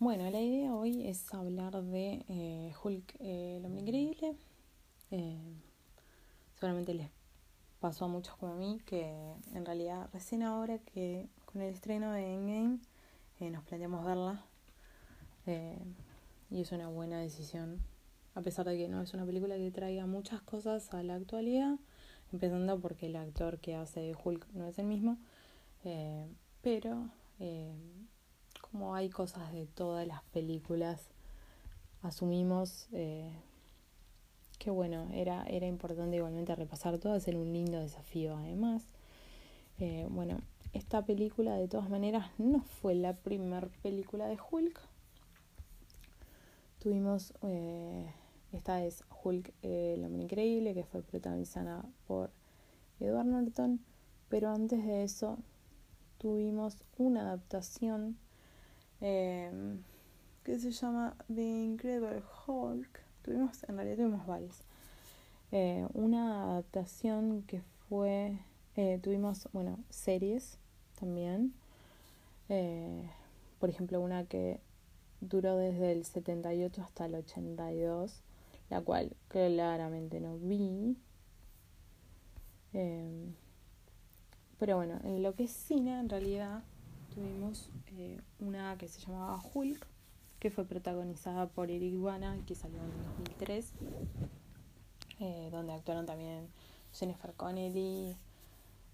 Bueno, la idea hoy es hablar de eh, Hulk, eh, el hombre increíble. Eh, seguramente les pasó a muchos como a mí que en realidad recién ahora que con el estreno de Endgame nos planteamos verla y es una buena decisión a pesar de que no es una película que traiga muchas cosas a la actualidad empezando porque el actor que hace Hulk no es el mismo pero como hay cosas de todas las películas, asumimos eh, que bueno, era, era importante igualmente repasar todo, hacer un lindo desafío además. Eh, bueno, esta película de todas maneras no fue la primera película de Hulk. Tuvimos, eh, esta es Hulk, el hombre increíble, que fue protagonizada por Edward Norton, pero antes de eso tuvimos una adaptación eh, que se llama The Incredible Hulk. Tuvimos, en realidad tuvimos varios. Eh, una adaptación que fue, eh, tuvimos, bueno, series también. Eh, por ejemplo, una que duró desde el 78 hasta el 82, la cual claramente no vi. pero bueno, en lo que es cine, en realidad, tuvimos eh, una que se llamaba Hulk, que fue protagonizada por Eric Bana, que salió en 2003, eh, donde actuaron también Jennifer Connelly,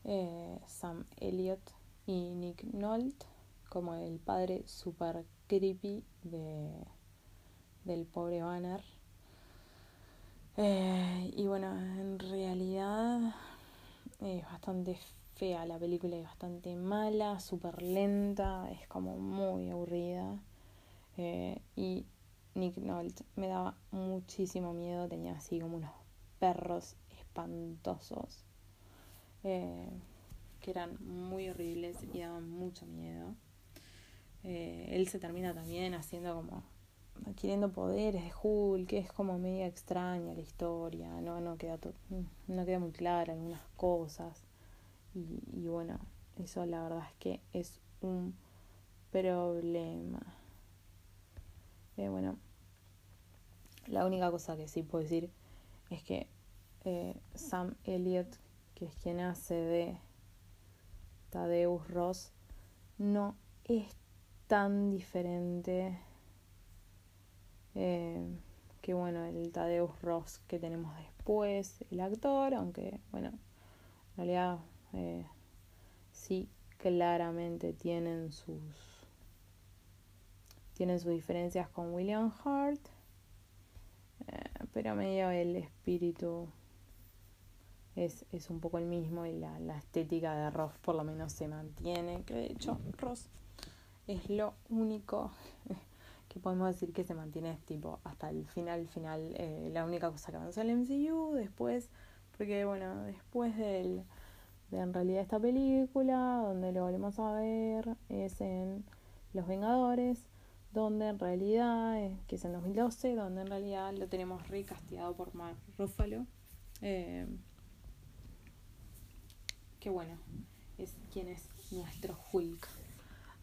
eh, Sam Elliott y Nick Nolte, como el padre super creepy de, del pobre Banner. y bueno, en realidad es bastante fea la película, es bastante mala, súper lenta, es como muy aburrida. Eh, y Nick Nolte me daba muchísimo miedo, tenía así como unos perros espantosos eh, que eran muy horribles y daban mucho miedo. Eh, él se termina también haciendo como adquiriendo poderes de Hulk, que es como media extraña la historia, no, no queda no queda muy clara algunas cosas. Y, bueno, eso la verdad es que es un problema. Eh, bueno, la única cosa que sí puedo decir es que eh, Sam Elliott, que es quien hace de Tadeus Ross, no es tan diferente eh, que bueno el Tadeus Ross que tenemos después, el actor, aunque bueno, en realidad eh, sí claramente tienen sus tienen sus diferencias con William Hart eh, pero medio el espíritu es, es, un poco el mismo y la, la, estética de Ross por lo menos se mantiene que de hecho Ross es lo único que podemos decir que se mantiene tipo hasta el final final eh, la única cosa que avanzó el MCU después porque bueno después del de en realidad esta película, donde lo volvemos a ver, es en Los Vengadores, donde en realidad, eh, que es en 2012, donde en realidad lo tenemos recasteado por Mark Ruffalo. Eh, que bueno, es quien es nuestro Hulk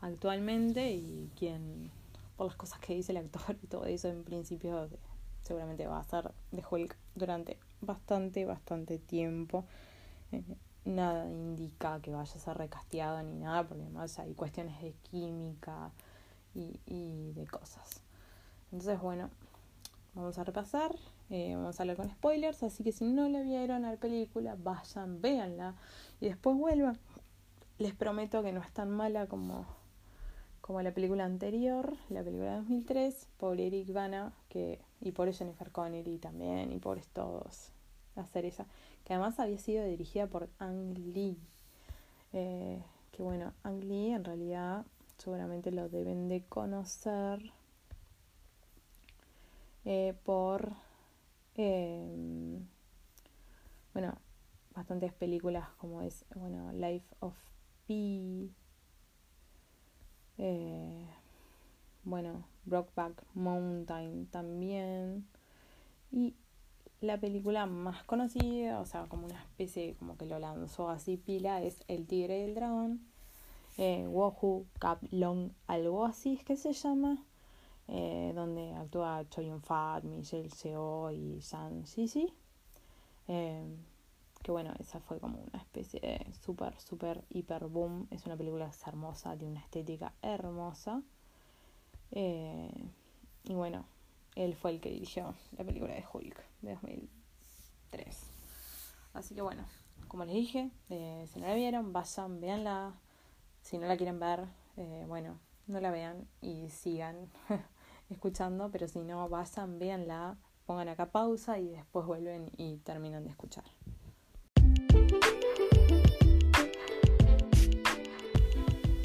actualmente y quien, por las cosas que dice el actor y todo eso, en principio seguramente va a ser de Hulk durante bastante, bastante tiempo. Eh, nada indica que vaya a ser recasteado ni nada, porque además hay cuestiones de química y, y de cosas. Entonces, bueno, vamos a repasar, eh, vamos a hablar con spoilers, así que si no la vieron a la película, vayan, véanla y después vuelvan. Les prometo que no es tan mala como, como la película anterior, la película de 2003, por Eric Bana, que, y por Jennifer Connery también, y por todos hacer esa que además había sido dirigida por Ang Lee. Eh, que bueno, Ang Lee en realidad seguramente lo deben de conocer eh, por, eh, bueno, bastantes películas como es, bueno, Life of Pi, bueno, Brockback Mountain también, y la película más conocida, o sea, como una especie, como que lo lanzó así pila, es El Tigre y el Dragón. Eh, Wohu Cap Long, algo así es que se llama. eh, donde actúa Choi Fat, Michelle Seo y San Sisi. Eh, que bueno, esa fue como una especie de super, super, hiper boom. Es una película hermosa, de una estética hermosa. Eh, y bueno, él fue el que dirigió la película de Hulk de 2003. Así que bueno, como les dije, eh, si no la vieron, vayan, véanla. Si no la quieren ver, eh, bueno, no la vean y sigan escuchando, pero si no, vayan, véanla, pongan acá pausa y después vuelven y terminan de escuchar.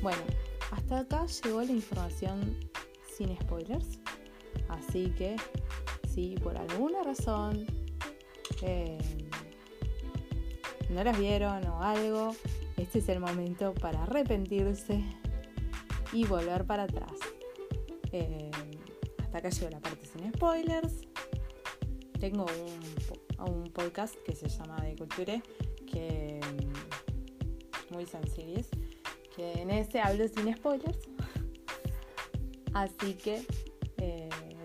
Bueno, hasta acá llegó la información sin spoilers. Así que si por alguna razón eh, no las vieron o algo, este es el momento para arrepentirse y volver para atrás. Eh, hasta acá llegó la parte sin spoilers. Tengo un, podcast que se llama De Culture, que mm, muy sencillo, que en ese hablo sin spoilers. Así que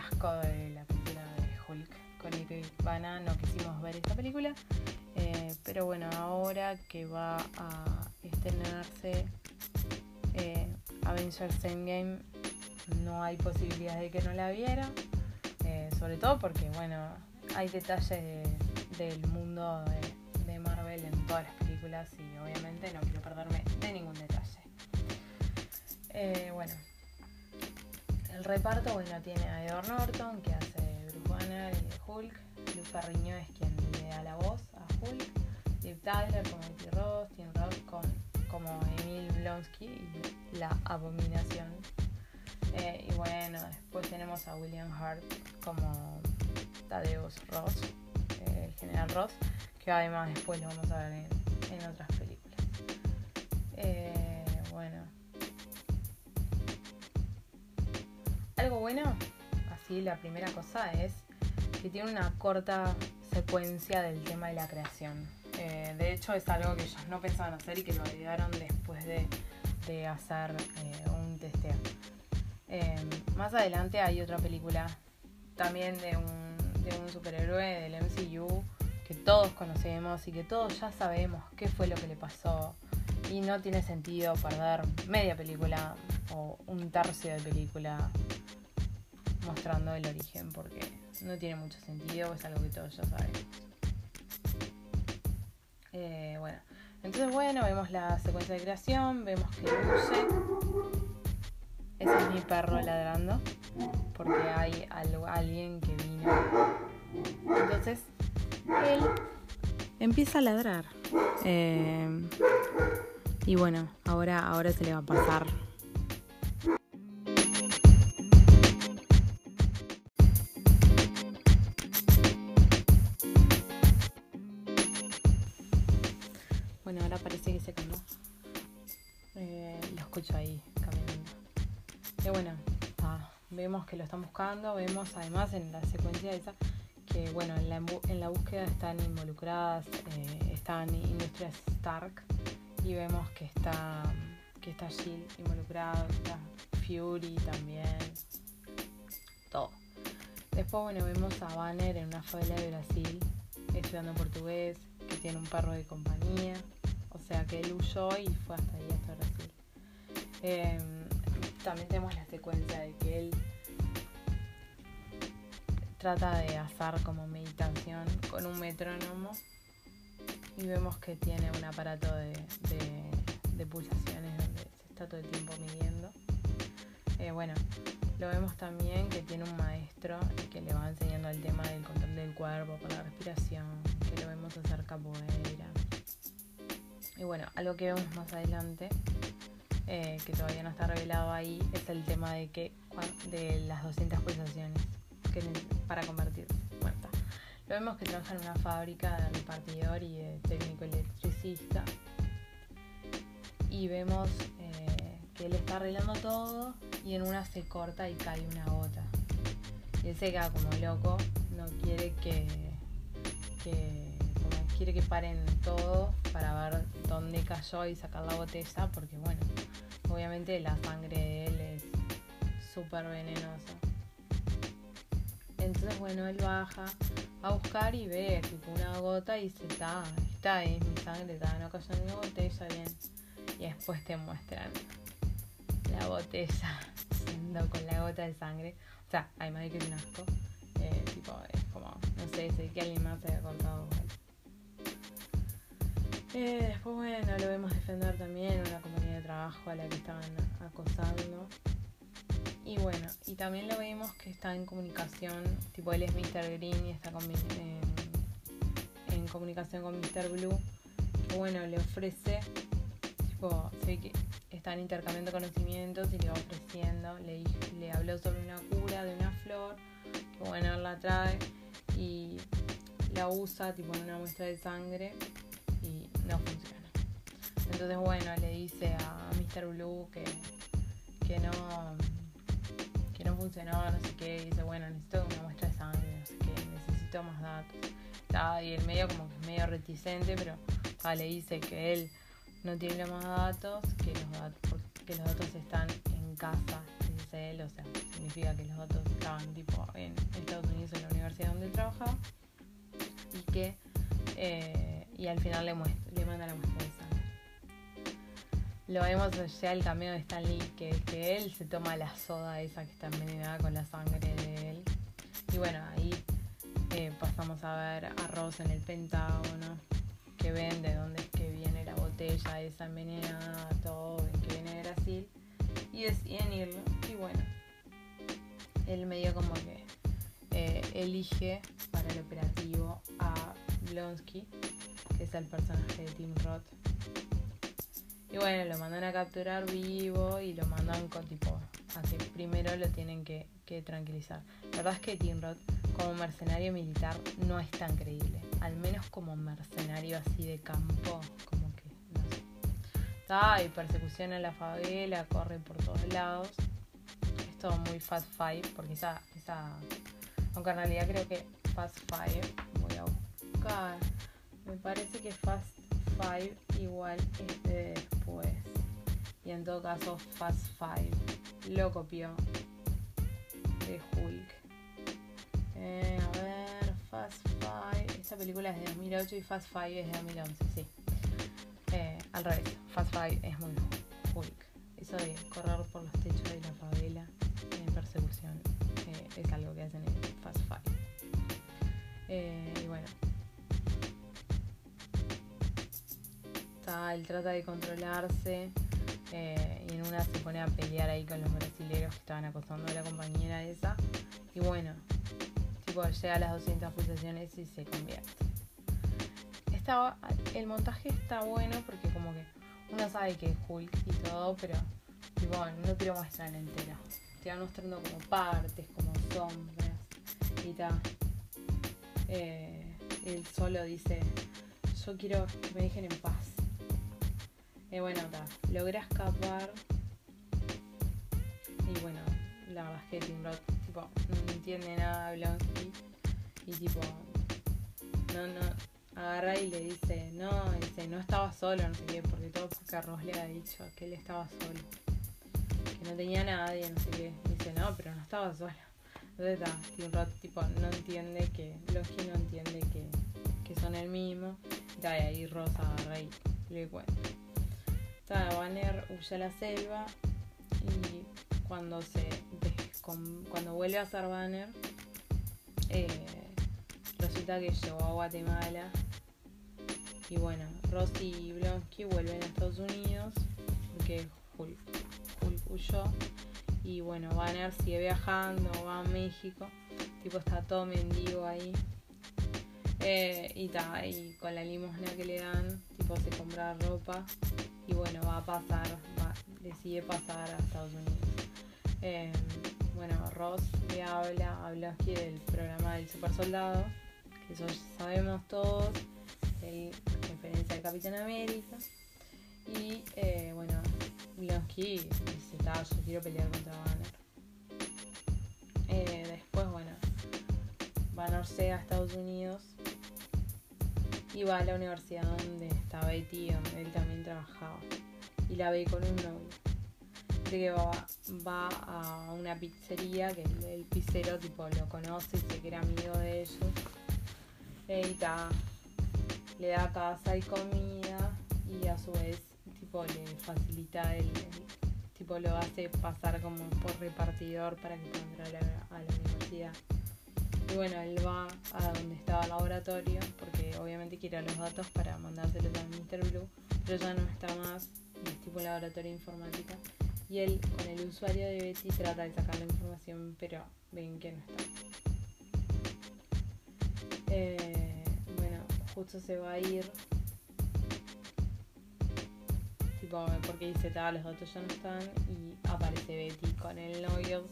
De la película de Hulk con Eric Bana no quisimos ver esta película. Eh, pero bueno, ahora que va a estrenarse eh, Avengers Endgame, no hay posibilidad de que no la viera. Eh, sobre todo porque, bueno, hay detalles del mundo de, de, Marvel en todas las películas y obviamente no quiero perderme de ningún detalle. Eh, bueno, el reparto, bueno, tiene a Edward Norton que hace Bruce Banner y Hulk. Luke Ferriño es quien le da la voz a Hulk. Liv Tyler como Betty Ross, Tim con, como Emil Blonsky y la abominación. Eh, y bueno, después tenemos a William Hart como Thaddeus Ross, eh, el general Ross, que además después lo vamos a ver en, en otras películas. Eh, bueno. Algo bueno, así la primera cosa es que tiene una corta secuencia del tema de la creación. Eh, de hecho es algo que ellos no pensaban hacer y que lo agregaron después de, de hacer eh, un testeo. Eh, más adelante hay otra película también de un, de un superhéroe del MCU que todos conocemos y que todos ya sabemos qué fue lo que le pasó y no tiene sentido perder media película o un tercio de película mostrando el origen porque no tiene mucho sentido, es algo que todos ya sabemos. Eh, bueno, entonces bueno, vemos la secuencia de creación, vemos que luce. Ese es mi perro ladrando porque hay algo, alguien que vino. Entonces, él empieza a ladrar. Eh, y bueno, ahora, ahora se le va a pasar. Ahora parece que se calmó. Eh, lo escucho ahí caminando. Y bueno, vemos que lo están buscando. Vemos además en la secuencia esa que bueno, en la, en la búsqueda están involucradas, eh, están Industrias Stark y vemos que está que está Jill involucrado, está Fury también, todo. Después bueno vemos a Banner en una favela de Brasil estudiando portugués, que tiene un perro de compañía, sea que él huyó y fue hasta ahí, hasta Brasil. Eh, también tenemos la secuencia de que él trata de hacer como meditación con un metrónomo y vemos que tiene un aparato de, pulsaciones donde se está todo el tiempo midiendo. Eh, bueno, lo vemos también que tiene un maestro que le va enseñando el tema del control del cuerpo con la respiración, que lo vemos hacer capoeira. Y bueno, algo que vemos más adelante, eh, que todavía no está revelado ahí, es el tema de que de las 200 pulsaciones que, para convertirse. Bueno, Lo vemos que trabaja en una fábrica de repartidor y de técnico electricista. Y vemos eh, que él está arreglando todo y en una se corta y cae una gota. Y él se queda como loco, no quiere que, quiere que paren todo para ver dónde cayó y sacar la botella, porque bueno, obviamente la sangre de él es súper venenosa. Entonces bueno, él baja a buscar y ve tipo una gota y se está, está ahí mi sangre, está, no cayó en mi botella, bien. Y después te muestran la botella siendo con la gota de sangre. O sea, además de que es un asco. Eh, tipo, es como, no sé, sé que alguien más se había cortado eh, después, bueno, lo vemos defender también una compañía de trabajo a la que estaban acosando. Y bueno, y también lo vemos que está en comunicación, tipo él es Mr. Green y está en, comunicación con Mr. Blue. Que bueno, le ofrece, tipo, sé que están intercambiando conocimientos y le va ofreciendo, le, le habló sobre una cura de una flor, que bueno, él la trae y la usa tipo en una muestra de sangre no funciona. Entonces bueno, le dice a Mr. Blue que, que no que no funcionó, no sé qué, y dice, bueno, necesito una muestra de sangre, no sé qué, necesito más datos. y el medio como que es medio reticente, pero le dice que él no tiene más datos, que los datos, que los datos están en casa, dice él, o sea, significa que los datos estaban tipo en Estados Unidos en la universidad donde trabaja y que eh, y al final le, le manda la muestra de sangre. Lo vemos ya el cameo de Stan Lee, que, que él se toma la soda esa que está envenenada con la sangre de él. Y bueno, ahí eh, pasamos a ver a Ross en el Pentágono, que ven de dónde es que viene la botella esa envenenada, todo, ven que viene de Brasil. Y deciden irlo. Y bueno, él medio como que eh, elige para el operativo a Blonsky, que es el personaje de Tim Roth. Y bueno, lo mandan a capturar vivo y lo mandan con tipo a que primero lo tienen que, tranquilizar. La verdad es que Tim Roth como mercenario militar no es tan creíble. Al menos como mercenario así de campo, como que no sé. Está, hay persecución en la favela, corre por todos lados. Es todo muy Fast Five, porque esa, esa. Aunque en realidad creo que Fast Five, me parece que Fast Five igual es de después. Y en todo caso Fast Five lo copió de Hulk. Eh, a ver, Fast Five. Esta película es de 2008 y Fast Five es de 2011, sí. Eh, al revés, Fast Five es muy Hulk. Eso de correr por los techos de la favela en persecución eh, es algo que hacen en Fast Five. y bueno, él trata de controlarse eh, y en una se pone a pelear ahí con los brasileños que estaban acosando a la compañera esa. Y bueno, tipo llega a las 200 pulsaciones y se convierte. El montaje está bueno porque como que uno sabe que es Hulk y todo, pero tipo, no te lo muestran entero. Te van mostrando como partes, como sombras y tal. Eh, él solo dice, yo quiero que me dejen en paz y bueno, ta, logra escapar. Y bueno, la verdad es que Tim Roth, tipo, no entiende nada Blonsky. Y tipo, no, no, agarra y le dice, no, dice, no estaba solo, no sé qué, porque todo Ross le ha dicho que él estaba solo. Que no tenía nadie, no sé qué. dice, no, pero no estaba solo. Entonces está, Tim Roth, tipo, no entiende que, Blonsky no entiende que, que son el mismo. Y ahí Ross agarra y le cuenta. Banner huye a la selva y cuando se cuando vuelve a ser Banner eh, resulta que llegó a Guatemala. Y bueno, Rosy y Blonsky vuelven a Estados Unidos porque Hulk, Hulk huyó. Y bueno, Banner sigue viajando, va a México. Tipo, está todo mendigo ahí. Eh, y, ta, y con la limosna que le dan, tipo, se compra ropa. Y bueno, va a pasar, va, decide pasar a Estados Unidos. Eh, bueno, Ross le habla a Blonsky del programa del super soldado, que eso sabemos todos, el referencia al Capitán América. Y eh, bueno, Blonsky dice, yo quiero pelear contra Banner. Eh, después, se a Estados Unidos y va a la universidad donde está Betty, donde él también trabajaba. Y la ve con un novio que va, a una pizzería que el, pizzero tipo lo conoce y sé que era amigo de ellos. Y le da casa y comida y a su vez tipo le facilita el, tipo lo hace pasar como por repartidor para que pueda entrar a la, universidad. Y bueno, él va a donde estaba el laboratorio porque obviamente quiere los datos para mandárselos a Mr. Blue, pero ya no está más, es tipo laboratorio informática y él con el usuario de Betty trata de sacar la información, pero ven que no está. Eh, bueno, justo se va a ir. Tipo, porque dice, tal, los datos ya no están. Y aparece Betty con el novio,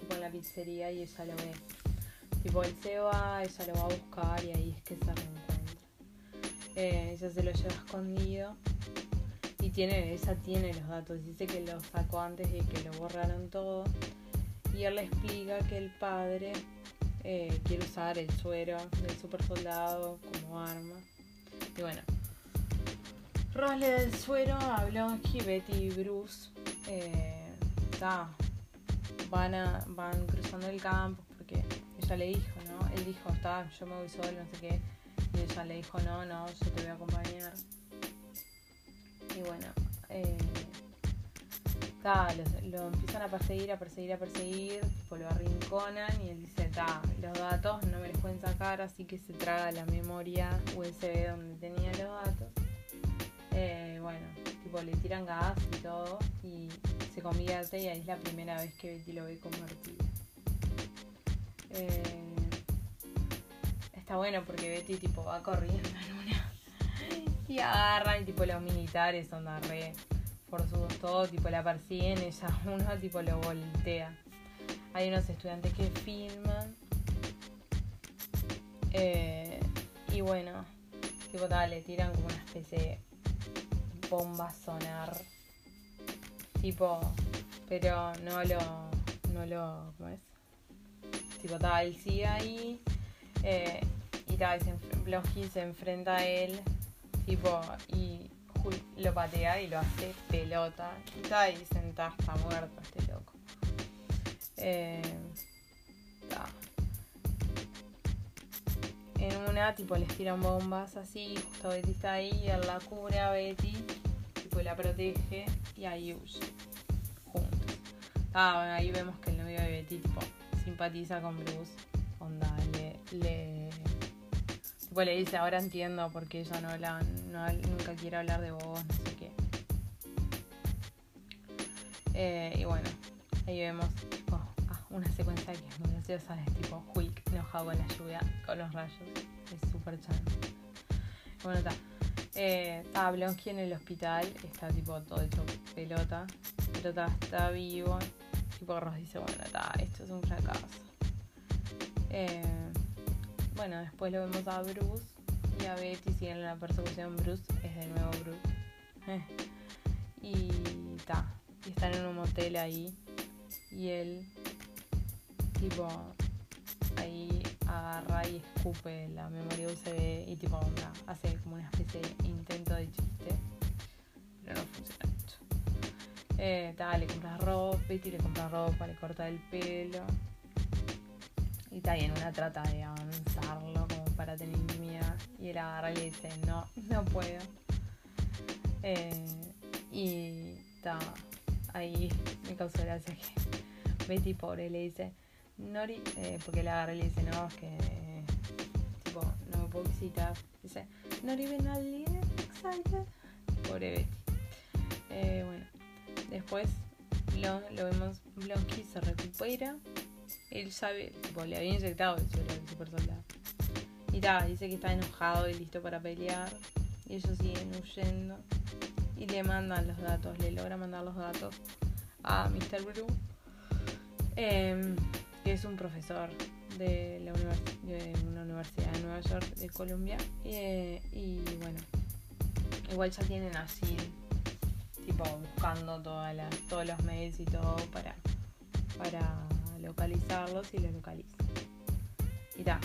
tipo en la pizzería y ella lo ve. Tipo, él se va, ella lo va a buscar y ahí es que se reencuentra. Eh, ella se lo lleva escondido y tiene, ella tiene los datos, dice que los sacó antes de que lo borraron todo. Y él le explica que el padre eh, quiere usar el suero del super soldado como arma. Y bueno, Ross le da el suero a Blonsky, Betty y Bruce. Eh, van, a, van cruzando el campo le dijo, ¿no? Él dijo, está, yo me voy solo, no sé qué. Y ella le dijo, no, no, yo te voy a acompañar. Y bueno, eh, lo, empiezan a perseguir, a perseguir, a perseguir, tipo lo arrinconan y él dice, ta, los datos no me los pueden sacar, así que se traga la memoria USB donde tenía los datos. Eh, bueno, tipo le tiran gas y todo y se convierte y ahí es la primera vez que lo ve convertido. Eh, está bueno porque Betty tipo va corriendo en una y agarran y tipo los militares son re forzudos todo, tipo la persiguen, ella uno tipo lo voltea. Hay unos estudiantes que filman. Eh, y bueno, tipo tal, le tiran como una especie de bomba sonar. Tipo, pero no lo. no lo. ¿cómo es? Tipo tal, él sigue ahí. Eh, y tal, se, se enfrenta a él Tipo, y lo patea y lo hace pelota. Y está ahí sentado, está muerto este loco. Eh, en una, tipo, les tiran bombas así, justo Betty está ahí, y él la cubre a Betty, tipo, la protege y ahí huye. Juntos. Ah, bueno, ahí vemos que el novio de Betty, tipo, simpatiza con Bruce. Onda, le Tipo le dice, ahora entiendo por qué ella no habla, no, nunca quiere hablar de vos, no sé qué. Eh, y bueno, ahí vemos ah, una secuencia que es muy graciosa, es tipo Hulk enojado con la lluvia, con los rayos. Es súper chan. Bueno, está. Eh, Blonsky en el hospital, está tipo todo hecho pelota. Pelota está vivo. Tipo Ross dice, bueno, está, esto es un fracaso. Eh, bueno, después lo vemos a Bruce y a Betty siguen la persecución. Bruce es de nuevo Bruce. y está. Y están en un motel ahí. Y él, tipo, ahí agarra y escupe la memoria USB y tipo onda, hace como una especie de intento de chiste. Eh, le compra ropa, Betty le compra ropa, le corta el pelo. Y está bien, una trata de avanzarlo como para tener intimidad. Y él agarra y le dice, no, no puedo. Eh, y está ahí me causó gracia que Betty pobre le dice, Nori, eh, porque la agarra y le dice, no, es que, tipo, no me puedo visitar. Dice, Nori ven al excited. Pobre Betty. Eh, bueno, después lo, lo vemos, Blonsky se recupera. Él sabe, tipo, le había inyectado el suero del super soldado. Y tal, dice que está enojado y listo para pelear. Y ellos siguen huyendo. Y le mandan los datos, le logra mandar los datos a Mr. Blue. Em, que es un profesor de, la de una universidad de Nueva York, de Columbia. y bueno, igual ya tienen así, buscando todas las, todos los mails y todo para, para localizarlos y los localizan. Y ta.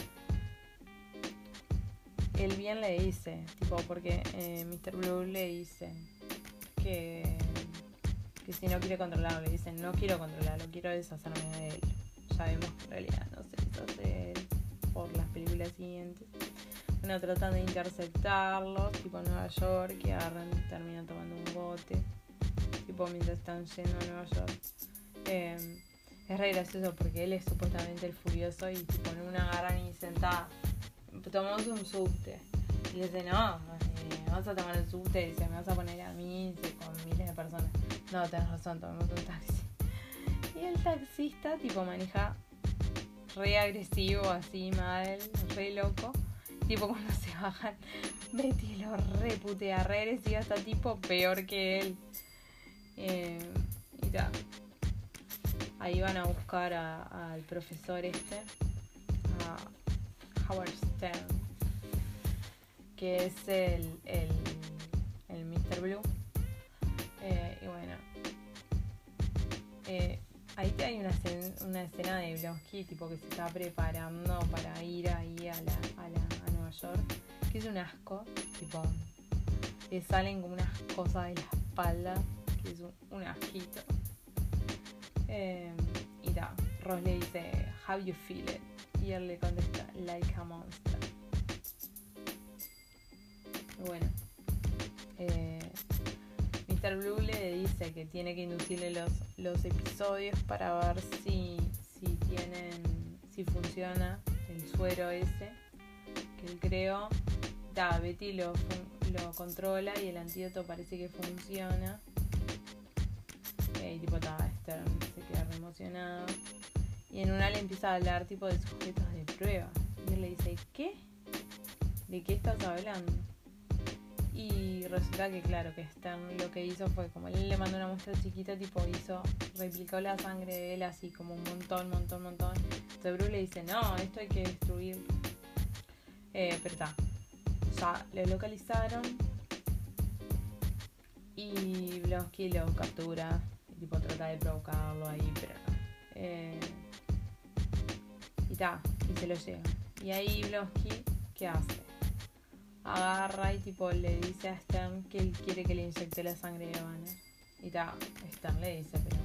El bien le dice, tipo, porque eh, Mr. Blue le dice que, que si no quiere controlarlo, le dicen no quiero controlarlo, quiero deshacerme de él. Ya vemos que en realidad no se deshace por las películas siguientes. Bueno, tratan de interceptarlos, tipo Nueva York, que agarran, terminan tomando un bote, tipo mientras están yendo a Nueva York. Em, es re gracioso porque él es supuestamente el furioso y tipo en una agarran y sentada tomamos un subte. Y dice, no, eh, vamos a tomar el subte. Y dice, me vas a poner a mí con miles de personas. No, tenés razón, tomemos un taxi. Y el taxista, tipo, maneja re agresivo, así, mal, re loco. Tipo, cuando se bajan, Betty lo re putea, re agresivo, está tipo peor que él. Eh, y ta. Ahí van a buscar al profesor este, a Howard Stern, que es el, el, el Mr. Blue. Eh, y bueno, eh, ahí hay una, una escena de Blonsky tipo que se está preparando para ir ahí a, la, a, la, a Nueva York, que es un asco, tipo, le salen como unas cosas de la espalda, es un, asquito. Eh, y da, Ross le dice, How you feel it? Y él le contesta, like a monster. Bueno, eh, Mr. Blue le dice que tiene que inducirle los, los episodios para ver si, si tienen, si funciona el suero ese que él creó. Da, Betty lo, lo controla y el antídoto parece que funciona. Tipo, ta, Stern se queda re emocionado. Y en una le empieza a hablar tipo de sujetos de prueba. Y él le dice, ¿qué? ¿De qué estás hablando? Y resulta que claro, que Stern lo que hizo fue, como él le mandó una muestra chiquita, tipo hizo, replicó la sangre de él así como un montón, montón, montón. Entonces Bruce le dice, no, esto hay que destruir. Eh, pero está. Ya lo localizaron. Y Blonsky lo captura. Tipo trata de provocarlo ahí, pero. Eh, y ta, y se lo lleva. Y ahí Blonsky, ¿qué hace? agarra y tipo le dice a Stern que él quiere que le inyecte la sangre de Banner. Y ta, Stern le dice, pero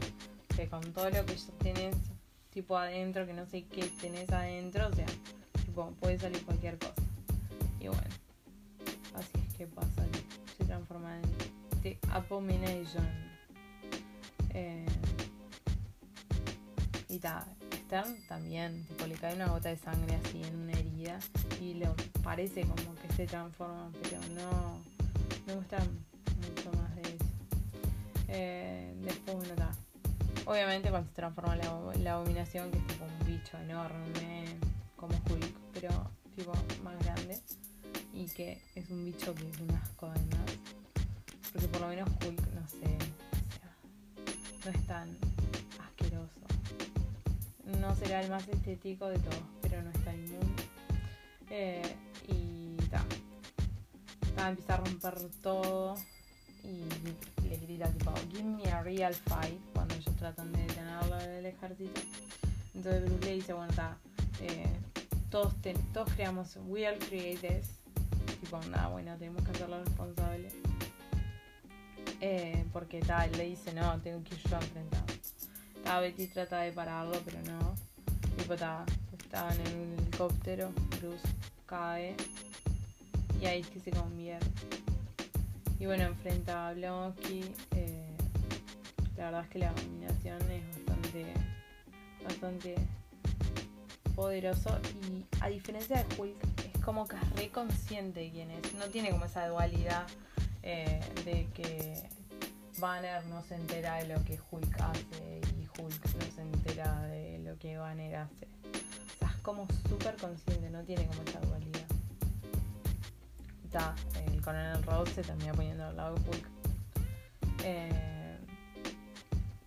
que con todo lo que tenés tipo adentro, que no sé qué tenés adentro, o sea, tipo, puede salir cualquier cosa. Y bueno, así es que pasa, se transforma en Abomination. Eh, y ta, Stern también, tipo, le cae una gota de sangre así en una herida y le parece como que se transforma, pero no, me gusta mucho más de eso. Eh, después, bueno, está. Obviamente cuando se transforma la, abominación, que es tipo un bicho enorme, como Hulk, pero tipo más grande, y que es un bicho que es un asco además, porque por lo menos Hulk, no sé, no es tan asqueroso. No será el más estético de todos, pero no está inmundo. Eh, y ta. empieza a romper todo y le grita tipo, give me a real fight cuando ellos tratan de detenerlo del ejército. Entonces Bruce le dice, bueno, está, eh, todos, todos creamos, we all create. Tipo, nada, bueno, tenemos que hacerlo responsable. Eh, porque tal, le dice, no, tengo que ir yo a enfrentar. Ta, Betty trata de pararlo, pero no. Tipo, ta, estaban en un helicóptero, Bruce cae y ahí es que se convierte. Y bueno, enfrenta a Blonsky. Eh, la verdad es que la combinación es bastante, bastante poderoso y a diferencia de Hulk es como que es re quién es. No tiene como esa dualidad eh, de que Banner no se entera de lo que Hulk hace y Hulk no se entera de lo que Banner hace. O sea, es como súper consciente, no tiene como esa dualidad. Está, el coronel Ross se termina poniendo al lado de Hulk. Eh,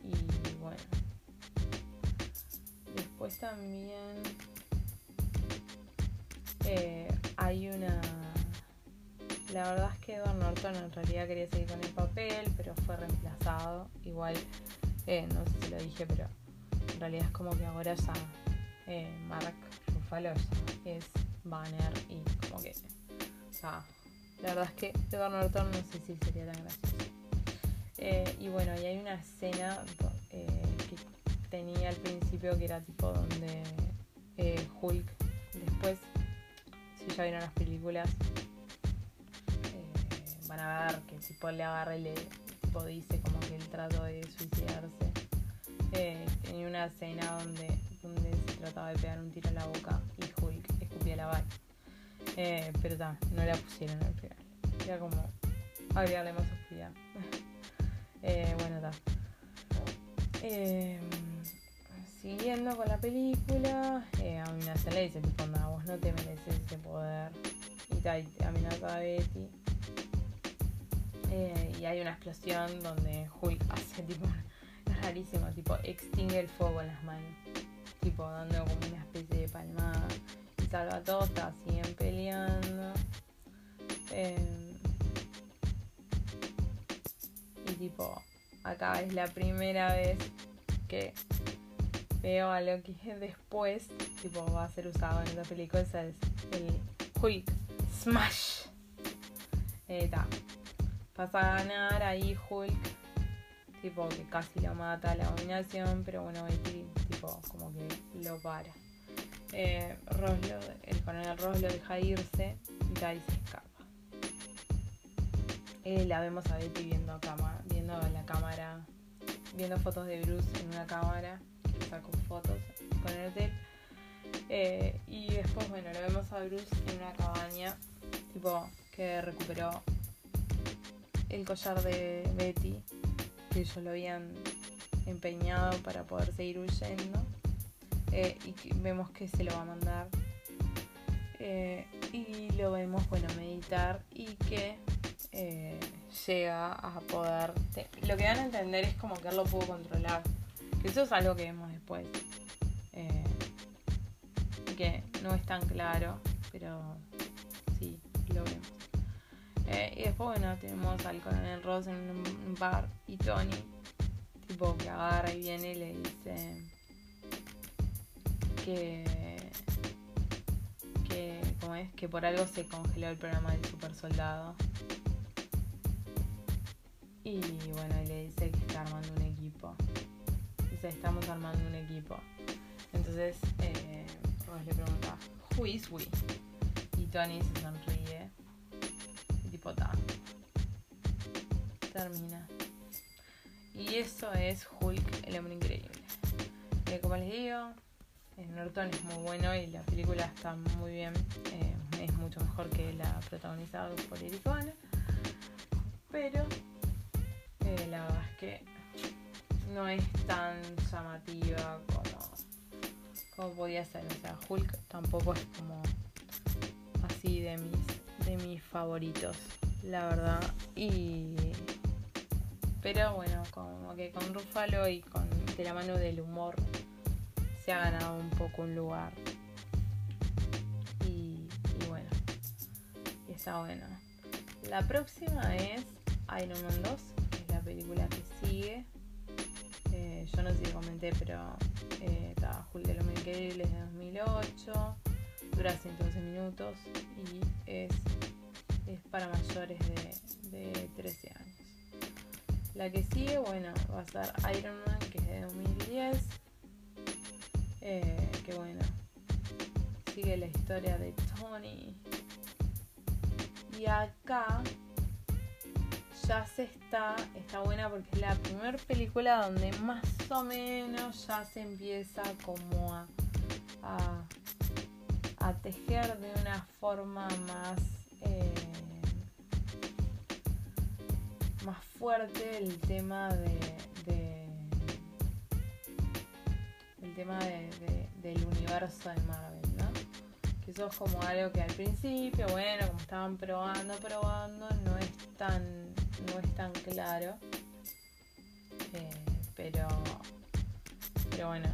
y bueno. Después también eh, hay una la verdad es que Edward Norton en realidad quería seguir con el papel, pero fue reemplazado. Igual, eh, no sé si lo dije, pero en realidad es como que ahora ya eh, Mark Ruffalo ya es Banner y como que. Sea, la verdad es que Edward Norton no sé si sería tan gracioso. Eh, y bueno, y hay una escena que tenía al principio que era tipo donde Hulk, después, si ya vieron las películas, a ver que tipo le agarra y le dice como que él trató de suicidarse. Eh, tenía una escena donde, donde se trataba de pegar un tiro en la boca y Hulk escupía la bala. Eh, pero ta, no la pusieron al final. Era como agregarle más oscuridad. eh, bueno, está. Eh, siguiendo con la película, eh, amenaza le dice, tipo, no, vos no te mereces ese poder. Y tal, amenaza a Betty. Eh, y hay una explosión donde Hulk hace tipo, es rarísimo, tipo extingue el fuego en las manos, tipo dando como una especie de palmada y salva a todos, siguen peleando. Eh, y tipo, acá es la primera vez que veo a lo que después tipo va a ser usado en esa película, es el Hulk Smash. Eh, pasa a ganar ahí Hulk, tipo que casi lo mata a la abominación, pero bueno, Betty tipo como que lo para. Eh, el coronel Ross lo deja irse y ahí se escapa. Eh, la vemos a Betty viendo, cama, viendo la cámara, viendo fotos de Bruce en una cámara, sacó fotos con el hotel. Eh, y después, bueno, lo vemos a Bruce en una cabaña, tipo que recuperó el collar de Betty, que ellos lo habían empeñado para poder seguir huyendo. Eh, y vemos que se lo va a mandar. Eh, y lo vemos, bueno, meditar y que eh, llega a poder... lo que van a entender es como que él lo pudo controlar. Que eso es algo que vemos después. que no es tan claro, pero sí, lo vemos. Eh, y después, bueno, tenemos al coronel Ross en un bar y Tony, tipo que agarra y viene y le dice que, que, ¿cómo es? que por algo se congeló el programa del super soldado. Y bueno, y le dice que está armando un equipo. Dice, estamos armando un equipo. Entonces, eh, Ross le pregunta, ¿Who is we? Y Tony se sonríe Termina. Y eso es Hulk, el hombre increíble. Eh, como les digo, Norton es muy bueno y la película está muy bien. Eh, es mucho mejor que la protagonizada por Eric Pero eh, la verdad es que no es tan llamativa como, como podía ser. O sea, Hulk tampoco es como así de mis de mis favoritos, la verdad. Y. Pero bueno, como que con Rufalo y con de la mano del humor se ha ganado un poco un lugar. Y, bueno, y está bueno. La próxima es Iron Man 2, que es la película que sigue. Eh, yo no sé si comenté, pero está Julio de los Increíbles de 2008 dura 112 minutos y es, es para mayores de, 13 años. La que sigue, bueno, va a ser Iron Man, que es de 2010. Eh, que bueno, sigue la historia de Tony. Y acá ya se está, está buena porque es la primera película donde más o menos ya se empieza como a, a tejer de una forma más eh, más fuerte el tema de, el tema de, del universo de Marvel. Que eso es como algo que al principio, bueno, como estaban probando, probando, no es tan, no es tan claro. Eh, pero, pero bueno,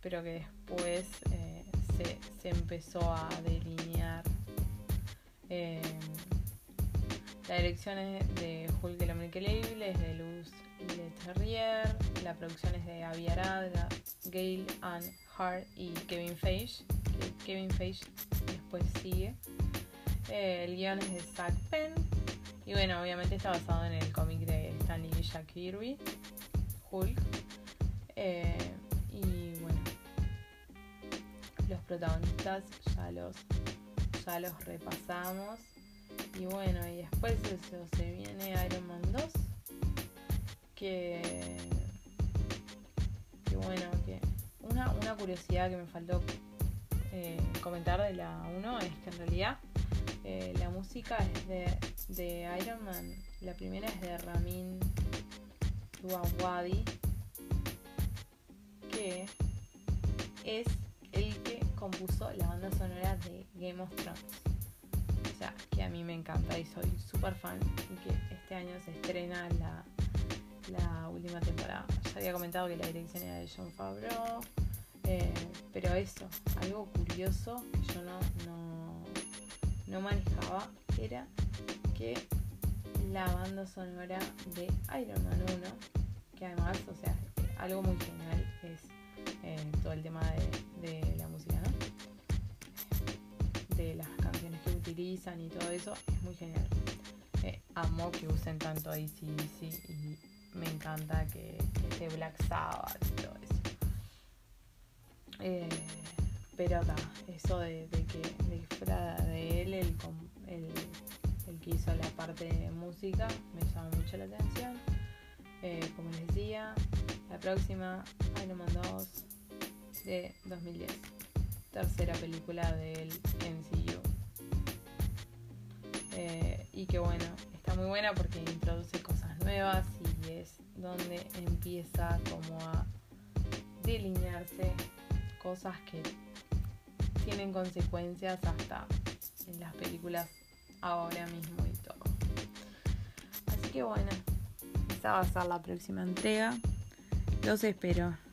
pero que después eh, se, empezó a delinear. Eh, la dirección es de Hulk el hombre increíble, es de Luz Leterrier. La producción es de Avi Arad, Gail Ann Hart y Kevin Feige. Kevin Feige después sigue. Eh, el guion es de Zach Penn. Y bueno, obviamente está basado en el cómic de Stanley y Jack Kirby, Hulk. Eh, los protagonistas ya los, ya los repasamos. Y bueno, y después eso se viene Iron Man 2. Que. Que bueno, que. Una, una curiosidad que me faltó eh, comentar de la 1 es que en realidad eh, la música es de, de Iron Man. La primera es de Ramin Djawadi, que es compuso la banda sonora de Game of Thrones que a mí me encanta y soy súper fan y que este año se estrena la, última temporada. Ya había comentado que la dirección era de John Favreau, eh, pero eso, algo curioso que yo no, no, no manejaba era que la banda sonora de Iron Man 1, que además, o sea, algo muy genial es eh, todo el tema de y todo eso, es muy genial. Eh, amo que usen tanto ACDC y me encanta que, esté Black Sabbath y todo eso. Eh, pero acá, eso de, que de de él, el, el, que hizo la parte de música, me llama mucho la atención. Eh, como les decía, la próxima Iron Man 2 de 2010. Tercera película del MCU. Eh, y que bueno, está muy buena porque introduce cosas nuevas y es donde empieza como a delinearse cosas que tienen consecuencias hasta en las películas ahora mismo y todo. Así que bueno, esta va a ser la próxima entrega. Los espero.